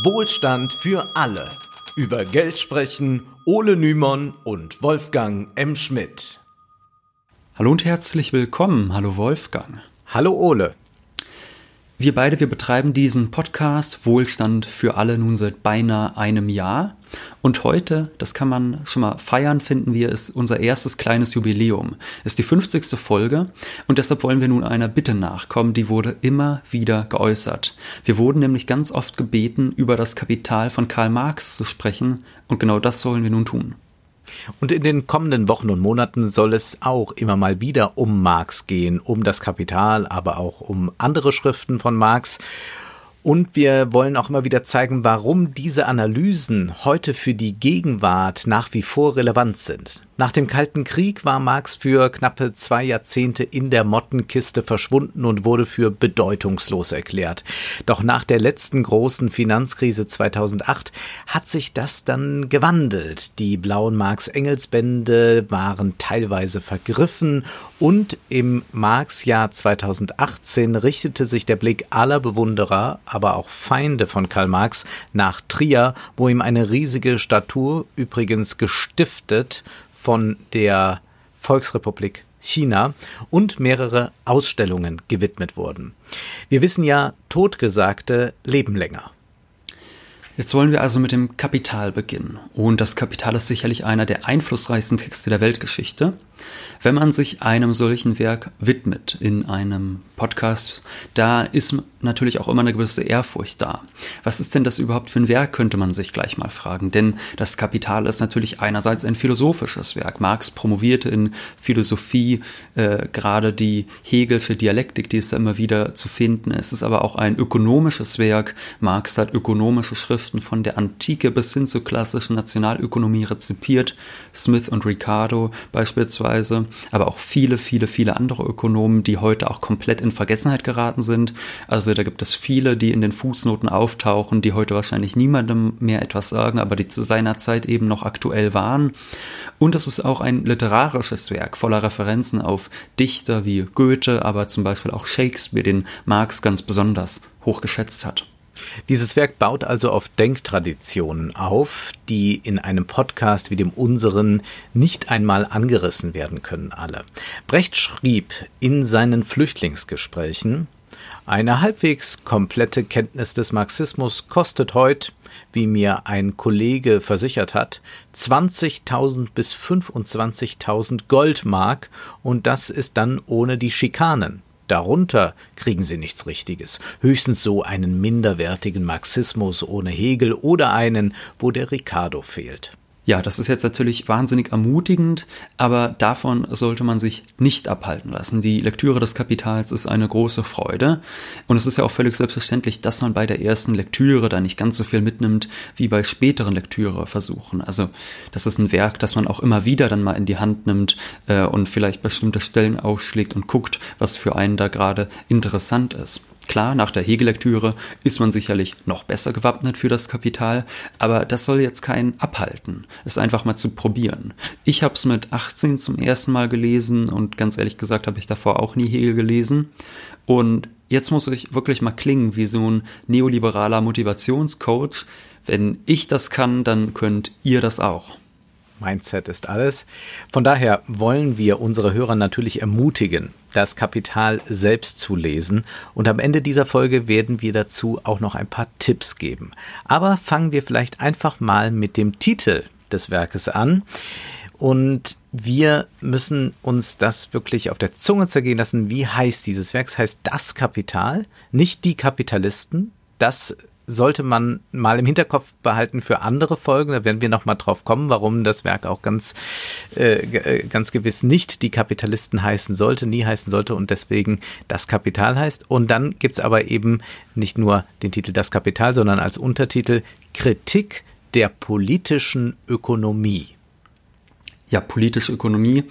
Wohlstand für alle. Über Geld sprechen Ole Nymon und Wolfgang M. Schmidt. Hallo und herzlich willkommen. Hallo Wolfgang. Hallo Ole. Wir beide, wir betreiben diesen Podcast Wohlstand für alle nun seit beinahe einem Jahr. Und heute, das kann man schon mal feiern, finden wir, ist unser erstes kleines Jubiläum. Ist die 50. Folge und deshalb wollen wir nun einer Bitte nachkommen, die wurde immer wieder geäußert. Wir wurden nämlich ganz oft gebeten, über das Kapital von Karl Marx zu sprechen und genau das wollen wir nun tun. Und in den kommenden Wochen und Monaten soll es auch immer mal wieder um Marx gehen, um das Kapital, aber auch um andere Schriften von Marx. Und wir wollen auch immer wieder zeigen, warum diese Analysen heute für die Gegenwart nach wie vor relevant sind. Nach dem Kalten Krieg war Marx für knappe zwei Jahrzehnte in der Mottenkiste verschwunden und wurde für bedeutungslos erklärt. Doch nach der letzten großen Finanzkrise 2008 hat sich das dann gewandelt. Die blauen Marx-Engels-Bände waren teilweise vergriffen und im Marx-Jahr 2018 richtete sich der Blick aller Bewunderer, aber auch Feinde von Karl Marx nach Trier, wo ihm eine riesige Statue, übrigens gestiftet, von der Volksrepublik China und mehrere Ausstellungen gewidmet wurden. Wir wissen ja, Totgesagte leben länger. Jetzt wollen wir also mit dem Kapital beginnen. Und das Kapital ist sicherlich einer der einflussreichsten Texte der Weltgeschichte. Wenn man sich einem solchen Werk widmet in einem Podcast, da ist natürlich auch immer eine gewisse Ehrfurcht da. Was ist denn das überhaupt für ein Werk, könnte man sich gleich mal fragen. Denn das Kapital ist natürlich einerseits ein philosophisches Werk. Marx promovierte in Philosophie äh, gerade die Hegelsche Dialektik, die ist da immer wieder zu finden. Es ist aber auch ein ökonomisches Werk. Marx hat ökonomische Schriften von der Antike bis hin zur klassischen Nationalökonomie rezipiert. Smith und Ricardo beispielsweise aber auch viele, viele, viele andere Ökonomen, die heute auch komplett in Vergessenheit geraten sind. Also da gibt es viele, die in den Fußnoten auftauchen, die heute wahrscheinlich niemandem mehr etwas sagen, aber die zu seiner Zeit eben noch aktuell waren. Und es ist auch ein literarisches Werk voller Referenzen auf Dichter wie Goethe, aber zum Beispiel auch Shakespeare, den Marx ganz besonders hoch geschätzt hat. Dieses Werk baut also auf Denktraditionen auf, die in einem Podcast wie dem unseren nicht einmal angerissen werden können alle. Brecht schrieb in seinen Flüchtlingsgesprächen, eine halbwegs komplette Kenntnis des Marxismus kostet heute, wie mir ein Kollege versichert hat, 20.000 bis 25.000 Goldmark und das ist dann ohne die Schikanen. Darunter kriegen sie nichts Richtiges, höchstens so einen minderwertigen Marxismus ohne Hegel oder einen, wo der Ricardo fehlt. Ja, das ist jetzt natürlich wahnsinnig ermutigend, aber davon sollte man sich nicht abhalten lassen. Die Lektüre des Kapitals ist eine große Freude und es ist ja auch völlig selbstverständlich, dass man bei der ersten Lektüre da nicht ganz so viel mitnimmt wie bei späteren Lektüreversuchen. Also das ist ein Werk, das man auch immer wieder dann mal in die Hand nimmt äh, und vielleicht bestimmte Stellen ausschlägt und guckt, was für einen da gerade interessant ist. Klar, nach der Hegelektüre ist man sicherlich noch besser gewappnet für das Kapital, aber das soll jetzt keinen abhalten, es einfach mal zu probieren. Ich habe es mit 18 zum ersten Mal gelesen und ganz ehrlich gesagt habe ich davor auch nie Hegel gelesen. Und jetzt muss ich wirklich mal klingen wie so ein neoliberaler Motivationscoach. Wenn ich das kann, dann könnt ihr das auch. Mindset ist alles. Von daher wollen wir unsere Hörer natürlich ermutigen, das Kapital selbst zu lesen. Und am Ende dieser Folge werden wir dazu auch noch ein paar Tipps geben. Aber fangen wir vielleicht einfach mal mit dem Titel des Werkes an. Und wir müssen uns das wirklich auf der Zunge zergehen lassen. Wie heißt dieses Werk? Es heißt das Kapital, nicht die Kapitalisten. Das sollte man mal im Hinterkopf behalten für andere Folgen. Da werden wir noch mal drauf kommen, warum das Werk auch ganz, äh, äh, ganz gewiss nicht die Kapitalisten heißen sollte, nie heißen sollte und deswegen das Kapital heißt. Und dann gibt's aber eben nicht nur den Titel Das Kapital, sondern als Untertitel Kritik der politischen Ökonomie. Ja, politische Ökonomie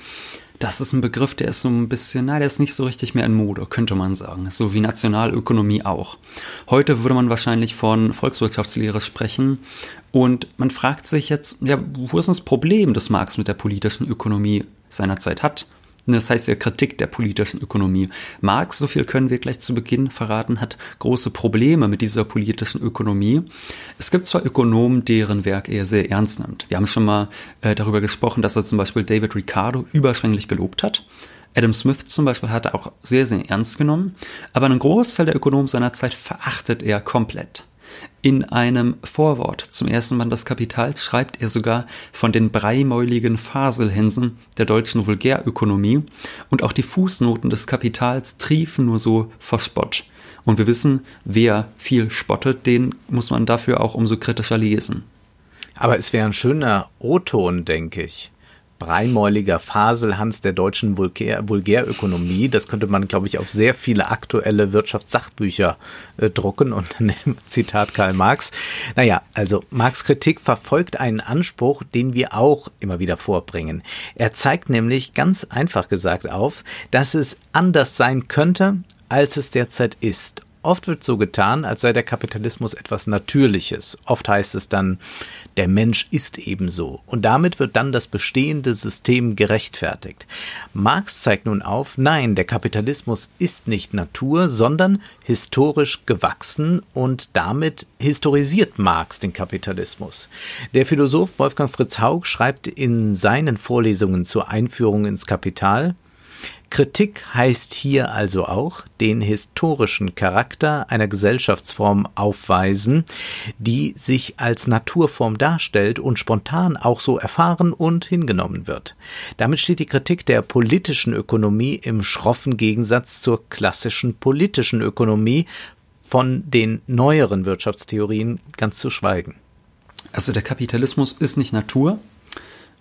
das ist ein Begriff, der ist so ein bisschen, na, der ist nicht so richtig mehr in Mode, könnte man sagen. So wie Nationalökonomie auch. Heute würde man wahrscheinlich von Volkswirtschaftslehre sprechen. Und man fragt sich jetzt, ja, wo ist das Problem, das Marx mit der politischen Ökonomie seinerzeit hat? Das heißt ja Kritik der politischen Ökonomie. Marx, so viel können wir gleich zu Beginn verraten, hat große Probleme mit dieser politischen Ökonomie. Es gibt zwar Ökonomen, deren Werk er sehr ernst nimmt. Wir haben schon mal äh, darüber gesprochen, dass er zum Beispiel David Ricardo überschwänglich gelobt hat. Adam Smith zum Beispiel hat er auch sehr, sehr ernst genommen. Aber einen Großteil der Ökonomen seiner Zeit verachtet er komplett. In einem Vorwort zum ersten Band des Kapitals schreibt er sogar von den breimäuligen Faselhänsen der deutschen Vulgärökonomie und auch die Fußnoten des Kapitals triefen nur so vor Spott. Und wir wissen, wer viel spottet, den muss man dafür auch umso kritischer lesen. Aber es wäre ein schöner O-Ton, denke ich breimäuliger Faselhans der deutschen Vulgär, Vulgärökonomie. Das könnte man, glaube ich, auf sehr viele aktuelle Wirtschaftssachbücher äh, drucken und dann Zitat Karl Marx. Naja, also Marx Kritik verfolgt einen Anspruch, den wir auch immer wieder vorbringen. Er zeigt nämlich ganz einfach gesagt auf, dass es anders sein könnte, als es derzeit ist Oft wird so getan, als sei der Kapitalismus etwas Natürliches. Oft heißt es dann, der Mensch ist ebenso. Und damit wird dann das bestehende System gerechtfertigt. Marx zeigt nun auf, nein, der Kapitalismus ist nicht Natur, sondern historisch gewachsen und damit historisiert Marx den Kapitalismus. Der Philosoph Wolfgang Fritz Haug schreibt in seinen Vorlesungen zur Einführung ins Kapital, Kritik heißt hier also auch den historischen Charakter einer Gesellschaftsform aufweisen, die sich als Naturform darstellt und spontan auch so erfahren und hingenommen wird. Damit steht die Kritik der politischen Ökonomie im schroffen Gegensatz zur klassischen politischen Ökonomie, von den neueren Wirtschaftstheorien ganz zu schweigen. Also der Kapitalismus ist nicht Natur,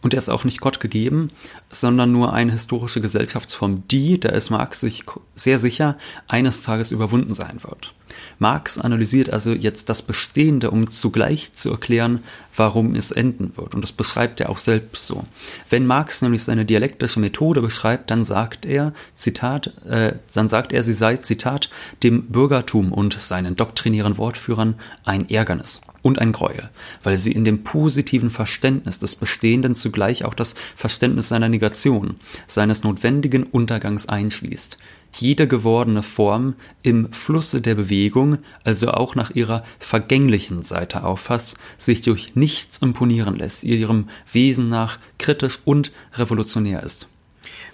und er ist auch nicht Gott gegeben, sondern nur eine historische Gesellschaftsform, die, da ist Marx sich sehr sicher, eines Tages überwunden sein wird. Marx analysiert also jetzt das Bestehende, um zugleich zu erklären, warum es enden wird. Und das beschreibt er auch selbst so. Wenn Marx nämlich seine dialektische Methode beschreibt, dann sagt er, Zitat, äh, dann sagt er, sie sei, Zitat, dem Bürgertum und seinen doktrinären Wortführern ein Ärgernis und ein Gräuel, weil sie in dem positiven Verständnis des Bestehenden zugleich auch das Verständnis seiner Negation, seines notwendigen Untergangs einschließt jede gewordene Form im Flusse der Bewegung, also auch nach ihrer vergänglichen Seite auffasst, sich durch nichts imponieren lässt, ihrem Wesen nach kritisch und revolutionär ist.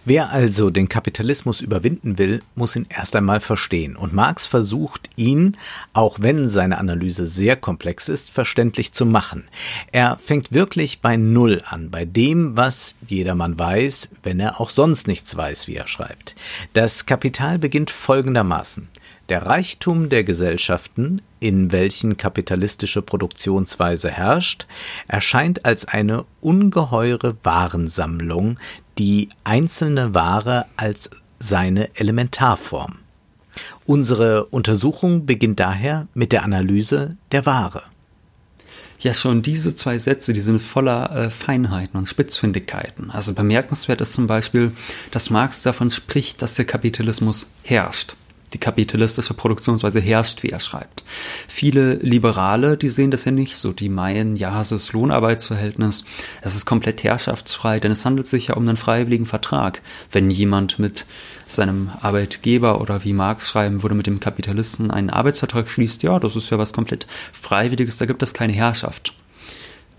Wer also den Kapitalismus überwinden will, muss ihn erst einmal verstehen. Und Marx versucht ihn, auch wenn seine Analyse sehr komplex ist, verständlich zu machen. Er fängt wirklich bei Null an, bei dem, was jedermann weiß, wenn er auch sonst nichts weiß, wie er schreibt. Das Kapital beginnt folgendermaßen. Der Reichtum der Gesellschaften, in welchen kapitalistische Produktionsweise herrscht, erscheint als eine ungeheure Warensammlung, die einzelne Ware als seine Elementarform. Unsere Untersuchung beginnt daher mit der Analyse der Ware. Ja, schon diese zwei Sätze, die sind voller äh, Feinheiten und Spitzfindigkeiten. Also bemerkenswert ist zum Beispiel, dass Marx davon spricht, dass der Kapitalismus herrscht die kapitalistische Produktionsweise herrscht, wie er schreibt. Viele Liberale, die sehen das ja nicht so. Die meinen, ja, es ist Lohnarbeitsverhältnis, es ist komplett herrschaftsfrei, denn es handelt sich ja um einen freiwilligen Vertrag. Wenn jemand mit seinem Arbeitgeber oder wie Marx schreiben würde, mit dem Kapitalisten einen Arbeitsvertrag schließt, ja, das ist ja was komplett Freiwilliges, da gibt es keine Herrschaft.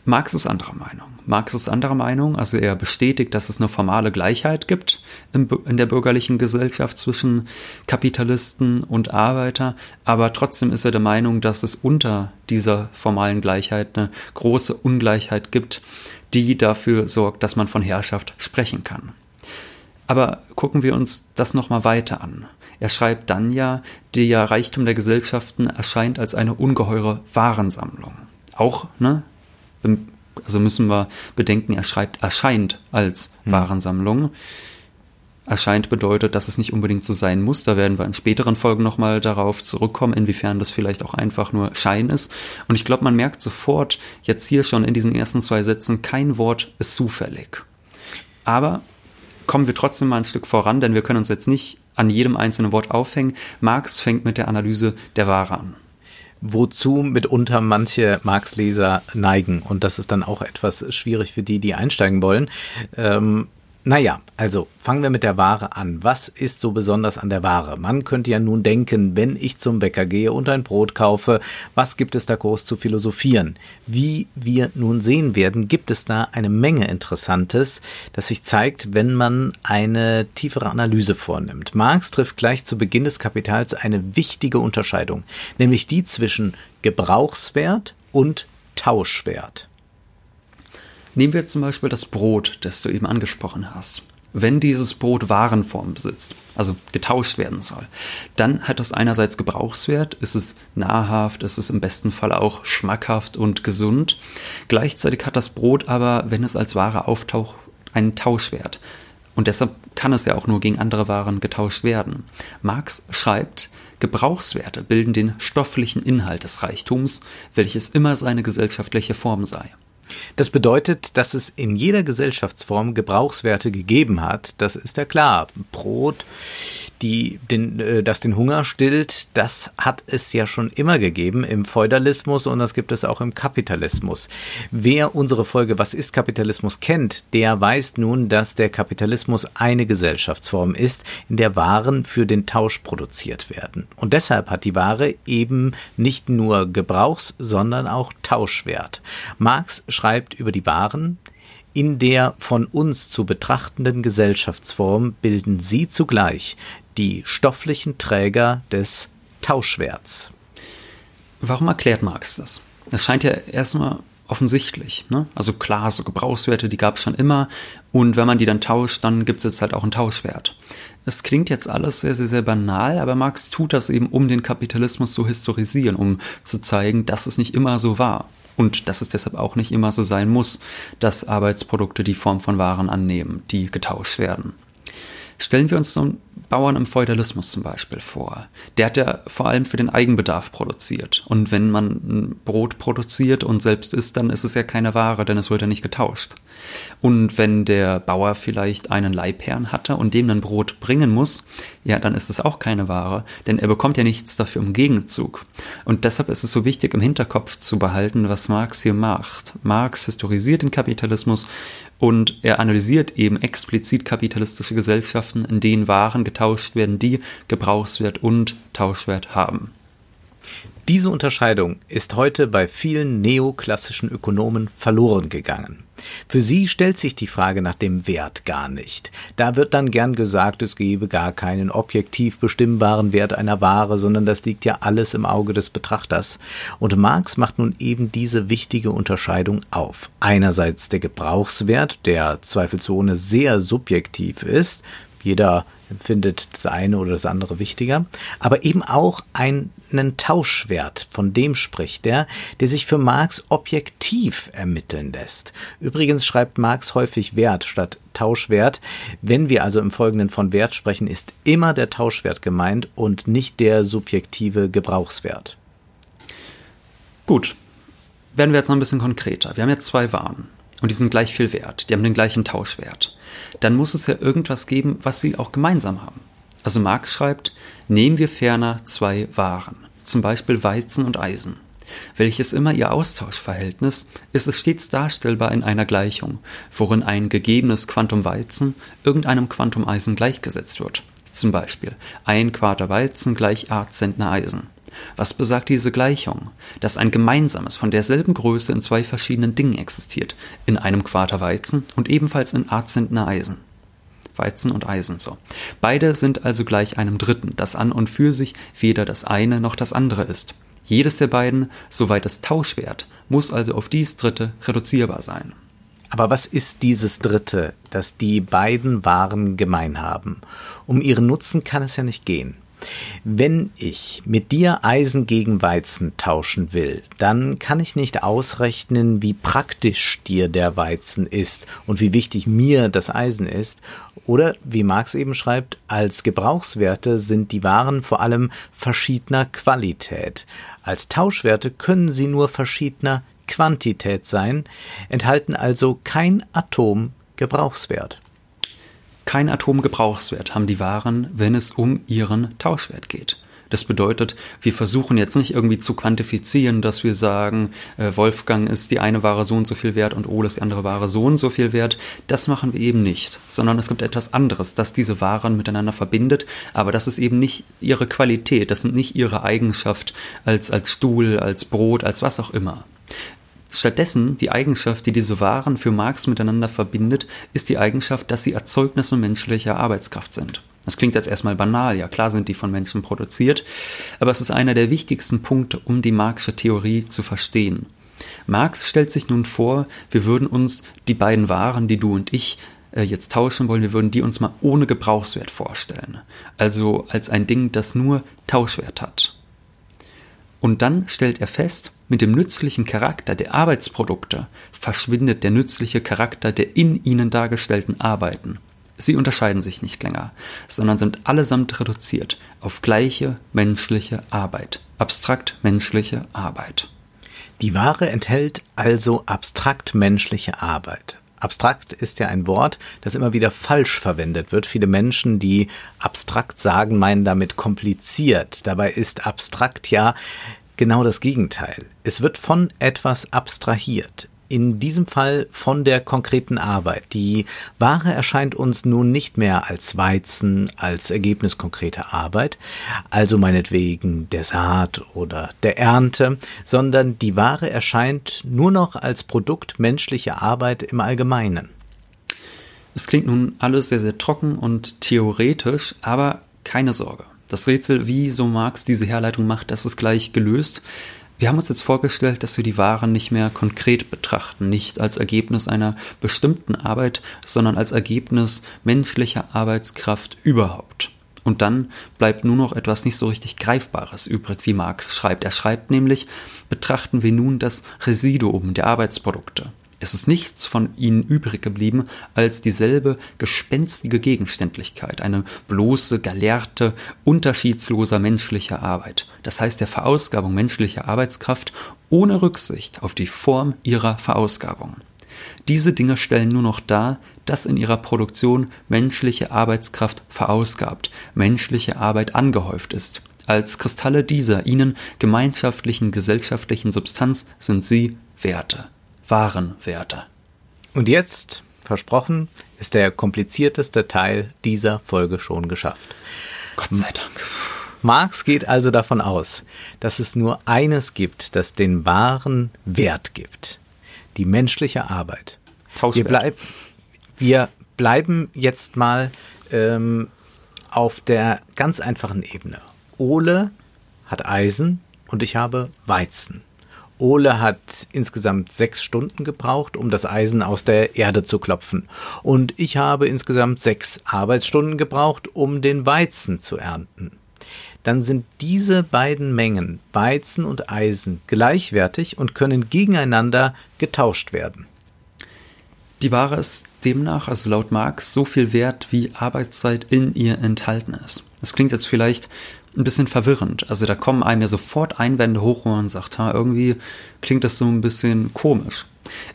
Marx ist anderer Meinung. Marx ist anderer Meinung, also er bestätigt, dass es eine formale Gleichheit gibt in, der bürgerlichen Gesellschaft zwischen Kapitalisten und Arbeiter, aber trotzdem ist er der Meinung, dass es unter dieser formalen Gleichheit eine große Ungleichheit gibt, die dafür sorgt, dass man von Herrschaft sprechen kann. Aber gucken wir uns das nochmal weiter an. Er schreibt dann ja, der Reichtum der Gesellschaften erscheint als eine ungeheure Warensammlung. Auch, ne, also müssen wir bedenken, er schreibt erscheint als hm. Warensammlung. Erscheint bedeutet, dass es nicht unbedingt so sein muss. Da werden wir in späteren Folgen nochmal darauf zurückkommen, inwiefern das vielleicht auch einfach nur Schein ist. Und ich glaube, man merkt sofort jetzt hier schon in diesen ersten zwei Sätzen, kein Wort ist zufällig. Aber kommen wir trotzdem mal ein Stück voran, denn wir können uns jetzt nicht an jedem einzelnen Wort aufhängen. Marx fängt mit der Analyse der Ware an wozu mitunter manche Marx-Leser neigen. Und das ist dann auch etwas schwierig für die, die einsteigen wollen. Ähm, Naja, also fangen wir mit der Ware an. Was ist so besonders an der Ware? Man könnte ja nun denken, wenn ich zum Bäcker gehe und ein Brot kaufe, was gibt es da groß zu philosophieren? Wie wir nun sehen werden, gibt es da eine Menge Interessantes, das sich zeigt, wenn man eine tiefere Analyse vornimmt. Marx trifft gleich zu Beginn des Kapitals eine wichtige Unterscheidung, nämlich die zwischen Gebrauchswert und Tauschwert. Nehmen wir zum Beispiel das Brot, das du eben angesprochen hast. Wenn dieses Brot Warenform besitzt, also getauscht werden soll, dann hat das einerseits Gebrauchswert, ist es nahrhaft, ist es im besten Fall auch schmackhaft und gesund. Gleichzeitig hat das Brot aber, wenn es als Ware auftaucht, einen Tauschwert. Und deshalb kann es ja auch nur gegen andere Waren getauscht werden. Marx schreibt, Gebrauchswerte bilden den stofflichen Inhalt des Reichtums, welches immer seine gesellschaftliche Form sei. Das bedeutet, dass es in jeder Gesellschaftsform Gebrauchswerte gegeben hat. Das ist ja klar. Brot, die den, äh, das den Hunger stillt, das hat es ja schon immer gegeben im Feudalismus und das gibt es auch im Kapitalismus. Wer unsere Folge Was ist Kapitalismus kennt, der weiß nun, dass der Kapitalismus eine Gesellschaftsform ist, in der Waren für den Tausch produziert werden. Und deshalb hat die Ware eben nicht nur Gebrauchs, sondern auch Tauschwert. Marx schreibt über die Waren, in der von uns zu betrachtenden Gesellschaftsform bilden sie zugleich die stofflichen Träger des Tauschwerts. Warum erklärt Marx das? Das scheint ja erstmal offensichtlich. Ne? Also klar, so Gebrauchswerte, die gab es schon immer. Und wenn man die dann tauscht, dann gibt es jetzt halt auch einen Tauschwert. Es klingt jetzt alles sehr, sehr, sehr banal, aber Marx tut das eben, um den Kapitalismus zu historisieren, um zu zeigen, dass es nicht immer so war. Und dass es deshalb auch nicht immer so sein muss, dass Arbeitsprodukte die Form von Waren annehmen, die getauscht werden. Stellen wir uns so einen Bauern im Feudalismus zum Beispiel vor. Der hat ja vor allem für den Eigenbedarf produziert. Und wenn man ein Brot produziert und selbst isst, dann ist es ja keine Ware, denn es wird ja nicht getauscht. Und wenn der Bauer vielleicht einen Leibherrn hatte und dem ein Brot bringen muss, ja, dann ist es auch keine Ware, denn er bekommt ja nichts dafür im Gegenzug. Und deshalb ist es so wichtig, im Hinterkopf zu behalten, was Marx hier macht. Marx historisiert den Kapitalismus und er analysiert eben explizit kapitalistische Gesellschaften, in denen Waren getauscht werden, die Gebrauchswert und Tauschwert haben. Diese Unterscheidung ist heute bei vielen neoklassischen Ökonomen verloren gegangen. Für sie stellt sich die Frage nach dem Wert gar nicht. Da wird dann gern gesagt, es gebe gar keinen objektiv bestimmbaren Wert einer Ware, sondern das liegt ja alles im Auge des Betrachters. Und Marx macht nun eben diese wichtige Unterscheidung auf. Einerseits der Gebrauchswert, der zweifelsohne sehr subjektiv ist, jeder empfindet das eine oder das andere wichtiger, aber eben auch einen Tauschwert, von dem spricht er, der sich für Marx objektiv ermitteln lässt. Übrigens schreibt Marx häufig Wert statt Tauschwert. Wenn wir also im Folgenden von Wert sprechen, ist immer der Tauschwert gemeint und nicht der subjektive Gebrauchswert. Gut, werden wir jetzt noch ein bisschen konkreter. Wir haben jetzt zwei Waren und die sind gleich viel wert, die haben den gleichen Tauschwert dann muss es ja irgendwas geben, was sie auch gemeinsam haben. Also Marx schreibt, nehmen wir ferner zwei Waren, zum Beispiel Weizen und Eisen. Welches immer ihr Austauschverhältnis, ist es stets darstellbar in einer Gleichung, worin ein gegebenes Quantum Weizen irgendeinem Quantum Eisen gleichgesetzt wird. Zum Beispiel ein Quarter Weizen gleich a Zentner Eisen. Was besagt diese Gleichung? Dass ein gemeinsames von derselben Größe in zwei verschiedenen Dingen existiert, in einem Quarter Weizen und ebenfalls in a Eisen. Weizen und Eisen so. Beide sind also gleich einem Dritten, das an und für sich weder das eine noch das andere ist. Jedes der beiden, soweit es Tauschwert, muss also auf dies Dritte reduzierbar sein. Aber was ist dieses Dritte, das die beiden Waren gemein haben? Um ihren Nutzen kann es ja nicht gehen. Wenn ich mit dir Eisen gegen Weizen tauschen will, dann kann ich nicht ausrechnen, wie praktisch dir der Weizen ist und wie wichtig mir das Eisen ist. Oder, wie Marx eben schreibt, als Gebrauchswerte sind die Waren vor allem verschiedener Qualität. Als Tauschwerte können sie nur verschiedener Quantität sein, enthalten also kein Atom Gebrauchswert. Kein Atomgebrauchswert haben die Waren, wenn es um ihren Tauschwert geht. Das bedeutet, wir versuchen jetzt nicht irgendwie zu quantifizieren, dass wir sagen, äh, Wolfgang ist die eine Ware so und so viel wert und Ole ist die andere Ware so und so viel wert. Das machen wir eben nicht, sondern es gibt etwas anderes, das diese Waren miteinander verbindet, aber das ist eben nicht ihre Qualität, das sind nicht ihre Eigenschaft als, als Stuhl, als Brot, als was auch immer. Stattdessen die Eigenschaft, die diese Waren für Marx miteinander verbindet, ist die Eigenschaft, dass sie Erzeugnisse menschlicher Arbeitskraft sind. Das klingt jetzt erstmal banal, ja klar sind die von Menschen produziert, aber es ist einer der wichtigsten Punkte, um die Marxische Theorie zu verstehen. Marx stellt sich nun vor, wir würden uns die beiden Waren, die du und ich äh, jetzt tauschen wollen, wir würden die uns mal ohne Gebrauchswert vorstellen. Also als ein Ding, das nur Tauschwert hat. Und dann stellt er fest, mit dem nützlichen Charakter der Arbeitsprodukte verschwindet der nützliche Charakter der in ihnen dargestellten Arbeiten. Sie unterscheiden sich nicht länger, sondern sind allesamt reduziert auf gleiche menschliche Arbeit, abstrakt menschliche Arbeit. Die Ware enthält also abstrakt menschliche Arbeit. Abstrakt ist ja ein Wort, das immer wieder falsch verwendet wird. Viele Menschen, die abstrakt sagen, meinen damit kompliziert. Dabei ist abstrakt ja genau das Gegenteil. Es wird von etwas abstrahiert in diesem Fall von der konkreten Arbeit. Die Ware erscheint uns nun nicht mehr als Weizen, als Ergebnis konkreter Arbeit, also meinetwegen der Saat oder der Ernte, sondern die Ware erscheint nur noch als Produkt menschlicher Arbeit im Allgemeinen. Es klingt nun alles sehr, sehr trocken und theoretisch, aber keine Sorge. Das Rätsel, wie so Marx diese Herleitung macht, das ist gleich gelöst. Wir haben uns jetzt vorgestellt, dass wir die Waren nicht mehr konkret betrachten, nicht als Ergebnis einer bestimmten Arbeit, sondern als Ergebnis menschlicher Arbeitskraft überhaupt. Und dann bleibt nur noch etwas nicht so richtig Greifbares übrig, wie Marx schreibt. Er schreibt nämlich, betrachten wir nun das Residuum der Arbeitsprodukte. Es ist nichts von ihnen übrig geblieben als dieselbe gespenstige Gegenständlichkeit, eine bloße, galerte, unterschiedsloser menschlicher Arbeit, das heißt der Verausgabung menschlicher Arbeitskraft ohne Rücksicht auf die Form ihrer Verausgabung. Diese Dinge stellen nur noch dar, dass in ihrer Produktion menschliche Arbeitskraft verausgabt, menschliche Arbeit angehäuft ist. Als Kristalle dieser ihnen gemeinschaftlichen gesellschaftlichen Substanz sind sie Werte wahren Werte. Und jetzt, versprochen, ist der komplizierteste Teil dieser Folge schon geschafft. Gott sei Dank. Marx geht also davon aus, dass es nur eines gibt, das den wahren Wert gibt. Die menschliche Arbeit. Wir, bleib, wir bleiben jetzt mal ähm, auf der ganz einfachen Ebene. Ole hat Eisen und ich habe Weizen. Ole hat insgesamt sechs Stunden gebraucht, um das Eisen aus der Erde zu klopfen. Und ich habe insgesamt sechs Arbeitsstunden gebraucht, um den Weizen zu ernten. Dann sind diese beiden Mengen Weizen und Eisen gleichwertig und können gegeneinander getauscht werden. Die Ware ist demnach, also laut Marx, so viel wert, wie Arbeitszeit in ihr enthalten ist. Das klingt jetzt vielleicht ein bisschen verwirrend. Also da kommen einem ja sofort Einwände hoch, wo man sagt, ha, irgendwie klingt das so ein bisschen komisch.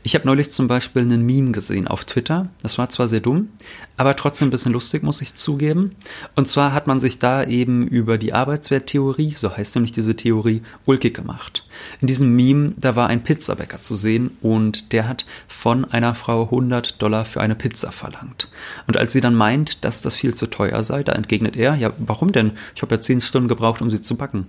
Ich habe neulich zum Beispiel einen Meme gesehen auf Twitter. Das war zwar sehr dumm, aber trotzdem ein bisschen lustig, muss ich zugeben. Und zwar hat man sich da eben über die Arbeitswerttheorie, so heißt nämlich diese Theorie, ulkig gemacht. In diesem Meme, da war ein Pizzabäcker zu sehen und der hat von einer Frau 100 Dollar für eine Pizza verlangt. Und als sie dann meint, dass das viel zu teuer sei, da entgegnet er, ja, warum denn? Ich habe ja 10 Stunden gebraucht, um sie zu backen.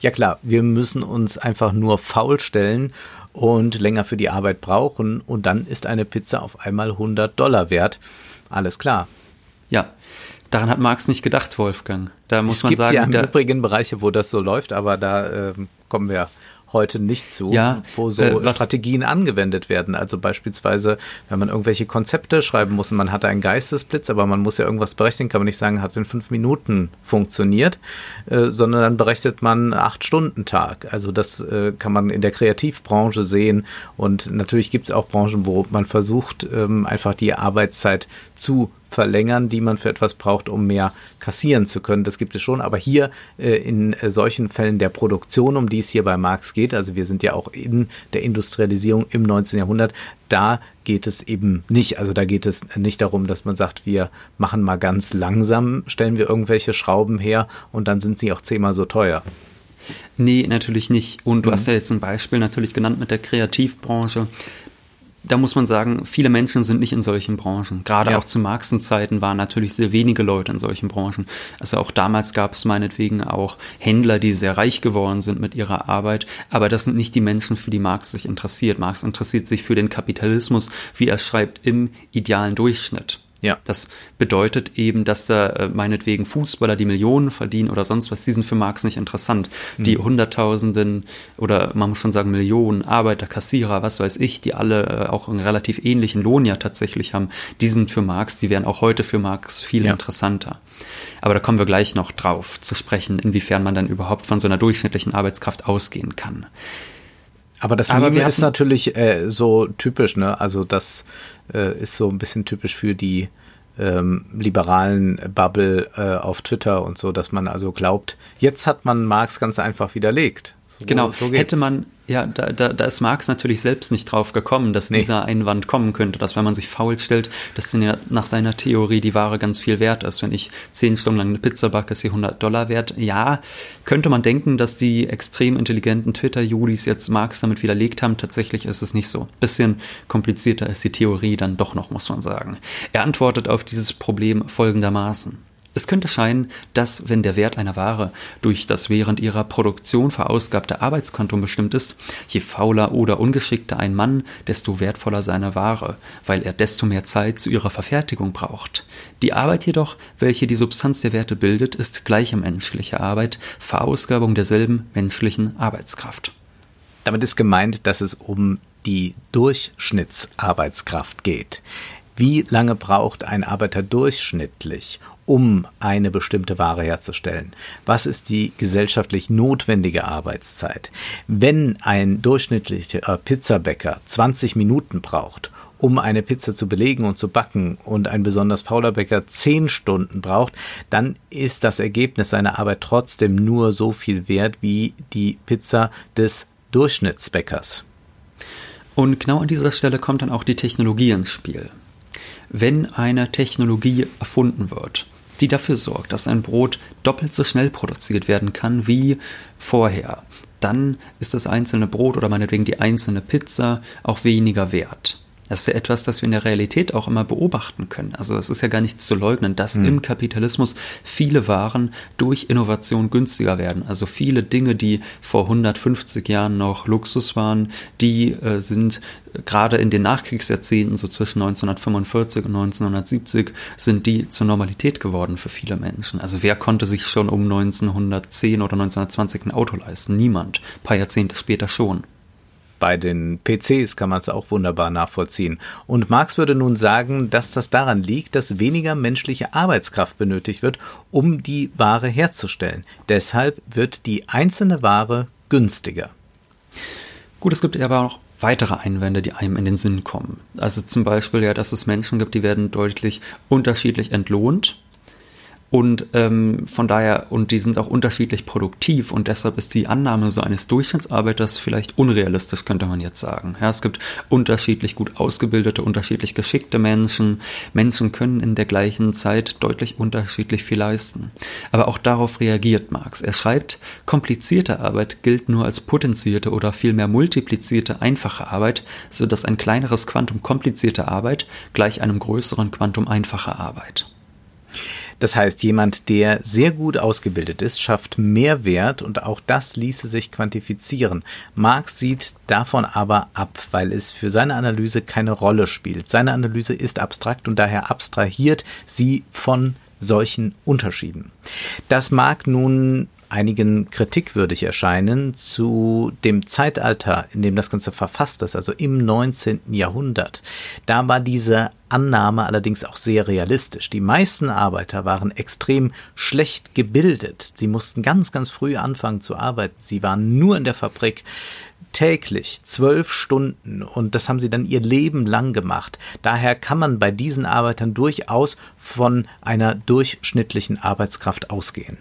Ja klar, wir müssen uns einfach nur faul stellen und länger für die Arbeit brauchen und dann ist eine Pizza auf einmal 100 Dollar wert. Alles klar. Ja, daran hat Marx nicht gedacht, Wolfgang. Da muss es man gibt sagen, ja im Übrigen Bereiche, wo das so läuft, aber da ähm, kommen wir heute nicht zu, Ja, wo so äh, Strategien angewendet werden. Also beispielsweise, wenn man irgendwelche Konzepte schreiben muss und man hat einen Geistesblitz, aber man muss ja irgendwas berechnen, kann man nicht sagen, hat in fünf Minuten funktioniert, äh, sondern dann berechnet man acht Stunden Tag. Also das äh, kann man in der Kreativbranche sehen und natürlich gibt es auch Branchen, wo man versucht, ähm, einfach die Arbeitszeit zu verlängern, die man für etwas braucht, um mehr kassieren zu können. Das gibt es schon. Aber hier äh, in äh, solchen Fällen der Produktion, um die es hier bei Marx geht, also wir sind ja auch in der Industrialisierung im 19. Jahrhundert, da geht es eben nicht. Also da geht es nicht darum, dass man sagt, wir machen mal ganz langsam, stellen wir irgendwelche Schrauben her und dann sind sie auch zehnmal so teuer. Nee, natürlich nicht. Und du mhm. hast ja jetzt ein Beispiel natürlich genannt mit der Kreativbranche da muss man sagen, viele Menschen sind nicht in solchen Branchen. Gerade ja. auch zu Marxenzeiten waren natürlich sehr wenige Leute in solchen Branchen. Also auch damals gab es meinetwegen auch Händler, die sehr reich geworden sind mit ihrer Arbeit. Aber das sind nicht die Menschen, für die Marx sich interessiert. Marx interessiert sich für den Kapitalismus, wie er schreibt, im idealen Durchschnitt. Ja. Das bedeutet eben, dass da äh, meinetwegen Fußballer, die Millionen verdienen oder sonst was, die sind für Marx nicht interessant. Mhm. Die Hunderttausenden oder man muss schon sagen Millionen Arbeiter, Kassierer, was weiß ich, die alle äh, auch einen relativ ähnlichen Lohn ja tatsächlich haben, die sind für Marx, die wären auch heute für Marx viel ja. interessanter. Aber da kommen wir gleich noch drauf zu sprechen, inwiefern man dann überhaupt von so einer durchschnittlichen Arbeitskraft ausgehen kann. Aber das Aber Meme ist natürlich äh, so typisch, ne? Also das äh, ist so ein bisschen typisch für die ähm, liberalen Bubble äh, auf Twitter und so, dass man also glaubt, jetzt hat man Marx ganz einfach widerlegt. So, genau, so hätte man ja, da, da, da ist Marx natürlich selbst nicht drauf gekommen, dass nee. dieser Einwand kommen könnte, dass wenn man sich faul stellt, dass ja nach seiner Theorie die Ware ganz viel wert ist. Wenn ich zehn Stunden lang eine Pizza backe, ist sie 100 Dollar wert. Ja, könnte man denken, dass die extrem intelligenten Twitter-Judis jetzt Marx damit widerlegt haben. Tatsächlich ist es nicht so. Bisschen komplizierter ist die Theorie dann doch noch, muss man sagen. Er antwortet auf dieses Problem folgendermaßen. Es könnte scheinen, dass, wenn der Wert einer Ware durch das während ihrer Produktion verausgabte Arbeitskonto bestimmt ist, je fauler oder ungeschickter ein Mann, desto wertvoller seine Ware, weil er desto mehr Zeit zu ihrer Verfertigung braucht. Die Arbeit jedoch, welche die Substanz der Werte bildet, ist gleiche menschliche Arbeit, Verausgabung derselben menschlichen Arbeitskraft. Damit ist gemeint, dass es um die Durchschnittsarbeitskraft geht. Wie lange braucht ein Arbeiter durchschnittlich, um eine bestimmte Ware herzustellen? Was ist die gesellschaftlich notwendige Arbeitszeit? Wenn ein durchschnittlicher Pizzabäcker 20 Minuten braucht, um eine Pizza zu belegen und zu backen und ein besonders fauler Bäcker 10 Stunden braucht, dann ist das Ergebnis seiner Arbeit trotzdem nur so viel wert wie die Pizza des Durchschnittsbäckers. Und genau an dieser Stelle kommt dann auch die Technologie ins Spiel. Wenn eine Technologie erfunden wird, die dafür sorgt, dass ein Brot doppelt so schnell produziert werden kann wie vorher, dann ist das einzelne Brot oder meinetwegen die einzelne Pizza auch weniger wert. Das ist ja etwas, das wir in der Realität auch immer beobachten können. Also es ist ja gar nichts zu leugnen, dass mhm. im Kapitalismus viele Waren durch Innovation günstiger werden. Also viele Dinge, die vor 150 Jahren noch Luxus waren, die äh, sind gerade in den Nachkriegsjahrzehnten, so zwischen 1945 und 1970, sind die zur Normalität geworden für viele Menschen. Also wer konnte sich schon um 1910 oder 1920 ein Auto leisten? Niemand. Ein paar Jahrzehnte später schon bei den PCs kann man es auch wunderbar nachvollziehen. Und Marx würde nun sagen, dass das daran liegt, dass weniger menschliche Arbeitskraft benötigt wird, um die Ware herzustellen. Deshalb wird die einzelne Ware günstiger. Gut, es gibt aber auch weitere Einwände, die einem in den Sinn kommen. Also zum Beispiel ja, dass es Menschen gibt, die werden deutlich unterschiedlich entlohnt und ähm, von daher, und die sind auch unterschiedlich produktiv und deshalb ist die Annahme so eines Durchschnittsarbeiters vielleicht unrealistisch, könnte man jetzt sagen. Ja, es gibt unterschiedlich gut ausgebildete, unterschiedlich geschickte Menschen. Menschen können in der gleichen Zeit deutlich unterschiedlich viel leisten. Aber auch darauf reagiert Marx. Er schreibt, komplizierte Arbeit gilt nur als potenzierte oder vielmehr multiplizierte einfache Arbeit, so dass ein kleineres Quantum komplizierte Arbeit gleich einem größeren Quantum einfacher Arbeit. Das heißt, jemand, der sehr gut ausgebildet ist, schafft mehr Wert und auch das ließe sich quantifizieren. Marx sieht davon aber ab, weil es für seine Analyse keine Rolle spielt. Seine Analyse ist abstrakt und daher abstrahiert sie von solchen Unterschieden. Das mag nun einigen kritikwürdig erscheinen zu dem Zeitalter, in dem das Ganze verfasst ist, also im 19. Jahrhundert. Da war diese Annahme allerdings auch sehr realistisch. Die meisten Arbeiter waren extrem schlecht gebildet. Sie mussten ganz, ganz früh anfangen zu arbeiten. Sie waren nur in der Fabrik täglich zwölf Stunden und das haben sie dann ihr Leben lang gemacht. Daher kann man bei diesen Arbeitern durchaus von einer durchschnittlichen Arbeitskraft ausgehen.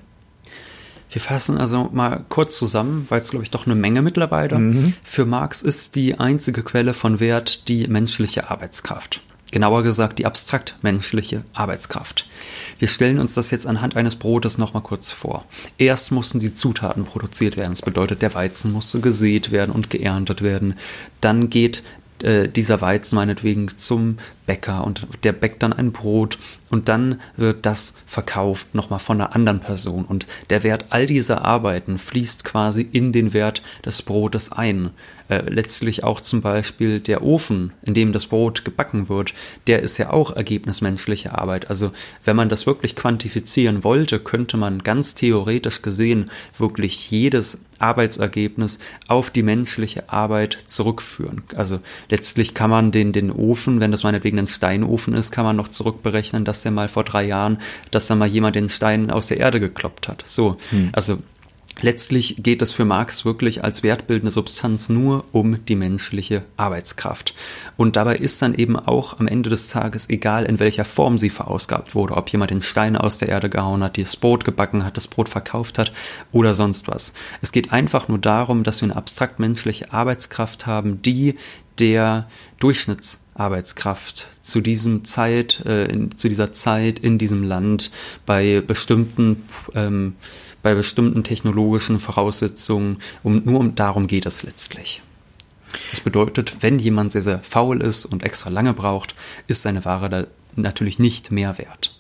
Wir fassen also mal kurz zusammen, weil es, glaube ich, doch eine Menge mittlerweile. Mhm. Für Marx ist die einzige Quelle von Wert die menschliche Arbeitskraft. Genauer gesagt die abstrakt menschliche Arbeitskraft. Wir stellen uns das jetzt anhand eines Brotes nochmal kurz vor. Erst mussten die Zutaten produziert werden. Das bedeutet, der Weizen musste gesät werden und geerntet werden. Dann geht äh, dieser Weizen meinetwegen zum Bäcker und der bäckt dann ein Brot und dann wird das verkauft nochmal von einer anderen Person. Und der Wert all dieser Arbeiten fließt quasi in den Wert des Brotes ein äh, letztlich auch zum Beispiel der Ofen, in dem das Brot gebacken wird, der ist ja auch Ergebnis menschlicher Arbeit. Also wenn man das wirklich quantifizieren wollte, könnte man ganz theoretisch gesehen wirklich jedes Arbeitsergebnis auf die menschliche Arbeit zurückführen. Also letztlich kann man den, den Ofen, wenn das meinetwegen ein Steinofen ist, kann man noch zurückberechnen, dass der mal vor drei Jahren, dass da mal jemand den Stein aus der Erde gekloppt hat. So, hm. also Letztlich geht es für Marx wirklich als wertbildende Substanz nur um die menschliche Arbeitskraft. Und dabei ist dann eben auch am Ende des Tages egal, in welcher Form sie verausgabt wurde, ob jemand den Stein aus der Erde gehauen hat, das Brot gebacken hat, das Brot verkauft hat oder sonst was. Es geht einfach nur darum, dass wir eine abstrakt menschliche Arbeitskraft haben, die der Durchschnittsarbeitskraft zu diesem Zeit, äh, in, zu dieser Zeit in diesem Land bei bestimmten ähm, bei bestimmten technologischen Voraussetzungen. Um, nur um darum geht es letztlich. Das bedeutet, wenn jemand sehr, sehr faul ist und extra lange braucht, ist seine Ware da natürlich nicht mehr wert.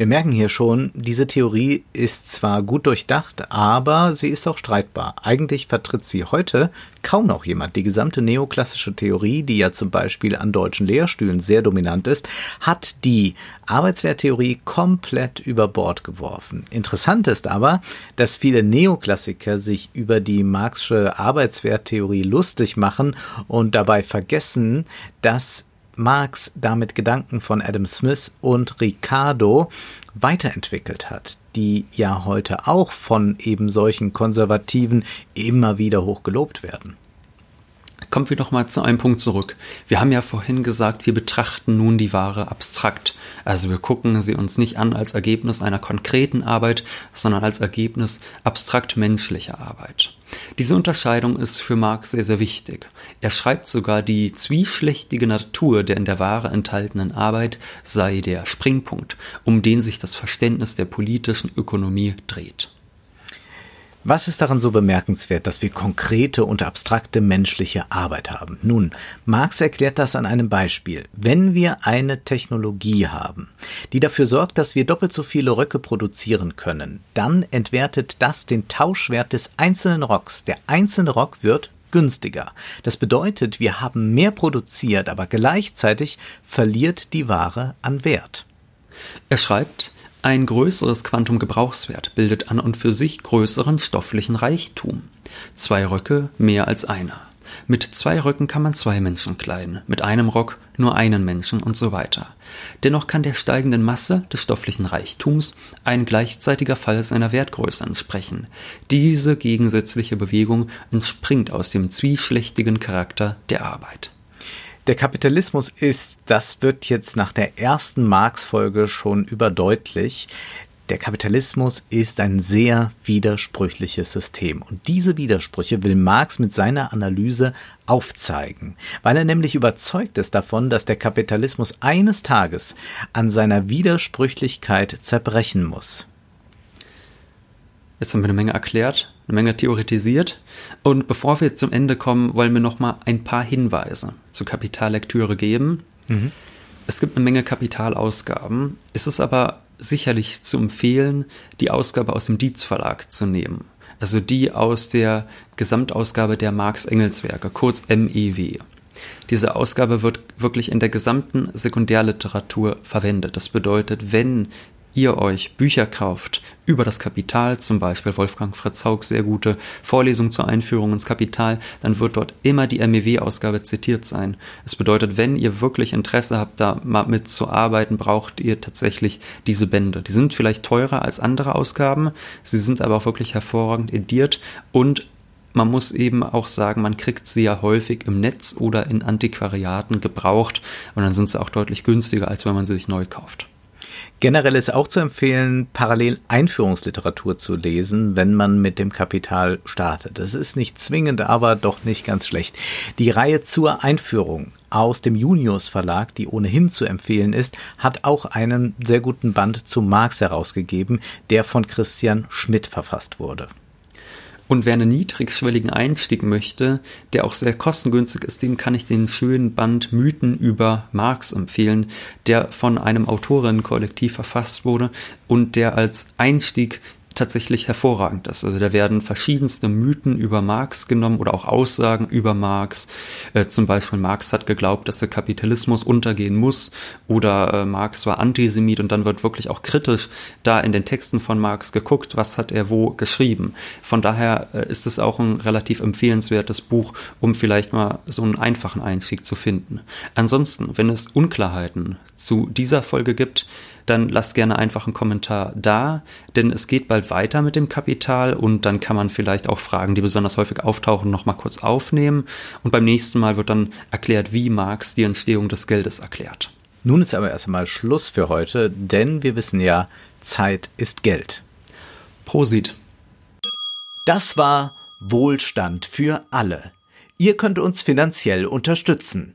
Wir merken hier schon, diese Theorie ist zwar gut durchdacht, aber sie ist auch streitbar. Eigentlich vertritt sie heute kaum noch jemand. Die gesamte neoklassische Theorie, die ja zum Beispiel an deutschen Lehrstühlen sehr dominant ist, hat die Arbeitswerttheorie komplett über Bord geworfen. Interessant ist aber, dass viele Neoklassiker sich über die Marxische Arbeitswerttheorie lustig machen und dabei vergessen, dass Marx damit Gedanken von Adam Smith und Ricardo weiterentwickelt hat, die ja heute auch von eben solchen Konservativen immer wieder hoch gelobt werden. Kommen wir doch mal zu einem Punkt zurück. Wir haben ja vorhin gesagt, wir betrachten nun die Ware abstrakt. Also wir gucken sie uns nicht an als Ergebnis einer konkreten Arbeit, sondern als Ergebnis abstrakt menschlicher Arbeit. Diese Unterscheidung ist für Marx sehr, sehr wichtig. Er schreibt sogar, die zwischlächtige Natur der in der Ware enthaltenen Arbeit sei der Springpunkt, um den sich das Verständnis der politischen Ökonomie dreht. Was ist daran so bemerkenswert, dass wir konkrete und abstrakte menschliche Arbeit haben? Nun, Marx erklärt das an einem Beispiel. Wenn wir eine Technologie haben, die dafür sorgt, dass wir doppelt so viele Röcke produzieren können, dann entwertet das den Tauschwert des einzelnen Rocks. Der einzelne Rock wird günstiger. Das bedeutet, wir haben mehr produziert, aber gleichzeitig verliert die Ware an Wert. Er schreibt, ein größeres Quantum Gebrauchswert bildet an und für sich größeren stofflichen Reichtum. Zwei Röcke mehr als einer. Mit zwei Röcken kann man zwei Menschen kleiden, mit einem Rock nur einen Menschen und so weiter. Dennoch kann der steigenden Masse des stofflichen Reichtums ein gleichzeitiger Fall seiner Wertgröße entsprechen. Diese gegensätzliche Bewegung entspringt aus dem zwischlächtigen Charakter der Arbeit. Der Kapitalismus ist, das wird jetzt nach der ersten Marx-Folge schon überdeutlich, der Kapitalismus ist ein sehr widersprüchliches System. Und diese Widersprüche will Marx mit seiner Analyse aufzeigen, weil er nämlich überzeugt ist davon, dass der Kapitalismus eines Tages an seiner Widersprüchlichkeit zerbrechen muss. Jetzt haben wir eine Menge erklärt, eine Menge theoretisiert. Und bevor wir zum Ende kommen, wollen wir noch mal ein paar Hinweise zur Kapitallektüre geben. Mhm. Es gibt eine Menge Kapitalausgaben. Es ist aber sicherlich zu empfehlen, die Ausgabe aus dem Dietz Verlag zu nehmen. Also die aus der Gesamtausgabe der Marx-Engels-Werke, kurz MEW. Diese Ausgabe wird wirklich in der gesamten Sekundärliteratur verwendet. Das bedeutet, wenn ihr euch Bücher kauft über das Kapital, zum Beispiel Wolfgang Fritz Haug, sehr gute Vorlesung zur Einführung ins Kapital, dann wird dort immer die MEW-Ausgabe zitiert sein. Es bedeutet, wenn ihr wirklich Interesse habt, da mal mitzuarbeiten, braucht ihr tatsächlich diese Bände. Die sind vielleicht teurer als andere Ausgaben, sie sind aber auch wirklich hervorragend ediert und man muss eben auch sagen, man kriegt sie ja häufig im Netz oder in Antiquariaten gebraucht und dann sind sie auch deutlich günstiger, als wenn man sie sich neu kauft. Generell ist auch zu empfehlen, parallel Einführungsliteratur zu lesen, wenn man mit dem Kapital startet. Das ist nicht zwingend, aber doch nicht ganz schlecht. Die Reihe zur Einführung aus dem Junius Verlag, die ohnehin zu empfehlen ist, hat auch einen sehr guten Band zu Marx herausgegeben, der von Christian Schmidt verfasst wurde. Und wer einen niedrigschwelligen Einstieg möchte, der auch sehr kostengünstig ist, dem kann ich den schönen Band Mythen über Marx empfehlen, der von einem Autorinnenkollektiv verfasst wurde und der als Einstieg tatsächlich hervorragend ist. Also da werden verschiedenste Mythen über Marx genommen oder auch Aussagen über Marx. Äh, zum Beispiel Marx hat geglaubt, dass der Kapitalismus untergehen muss oder äh, Marx war Antisemit und dann wird wirklich auch kritisch da in den Texten von Marx geguckt, was hat er wo geschrieben. Von daher äh, ist es auch ein relativ empfehlenswertes Buch, um vielleicht mal so einen einfachen Einstieg zu finden. Ansonsten, wenn es Unklarheiten zu dieser Folge gibt, dann lasst gerne einfach einen Kommentar da, denn es geht bald weiter mit dem Kapital und dann kann man vielleicht auch Fragen, die besonders häufig auftauchen, nochmal kurz aufnehmen und beim nächsten Mal wird dann erklärt, wie Marx die Entstehung des Geldes erklärt. Nun ist aber erstmal Schluss für heute, denn wir wissen ja, Zeit ist Geld. Prosit. Das war Wohlstand für alle. Ihr könnt uns finanziell unterstützen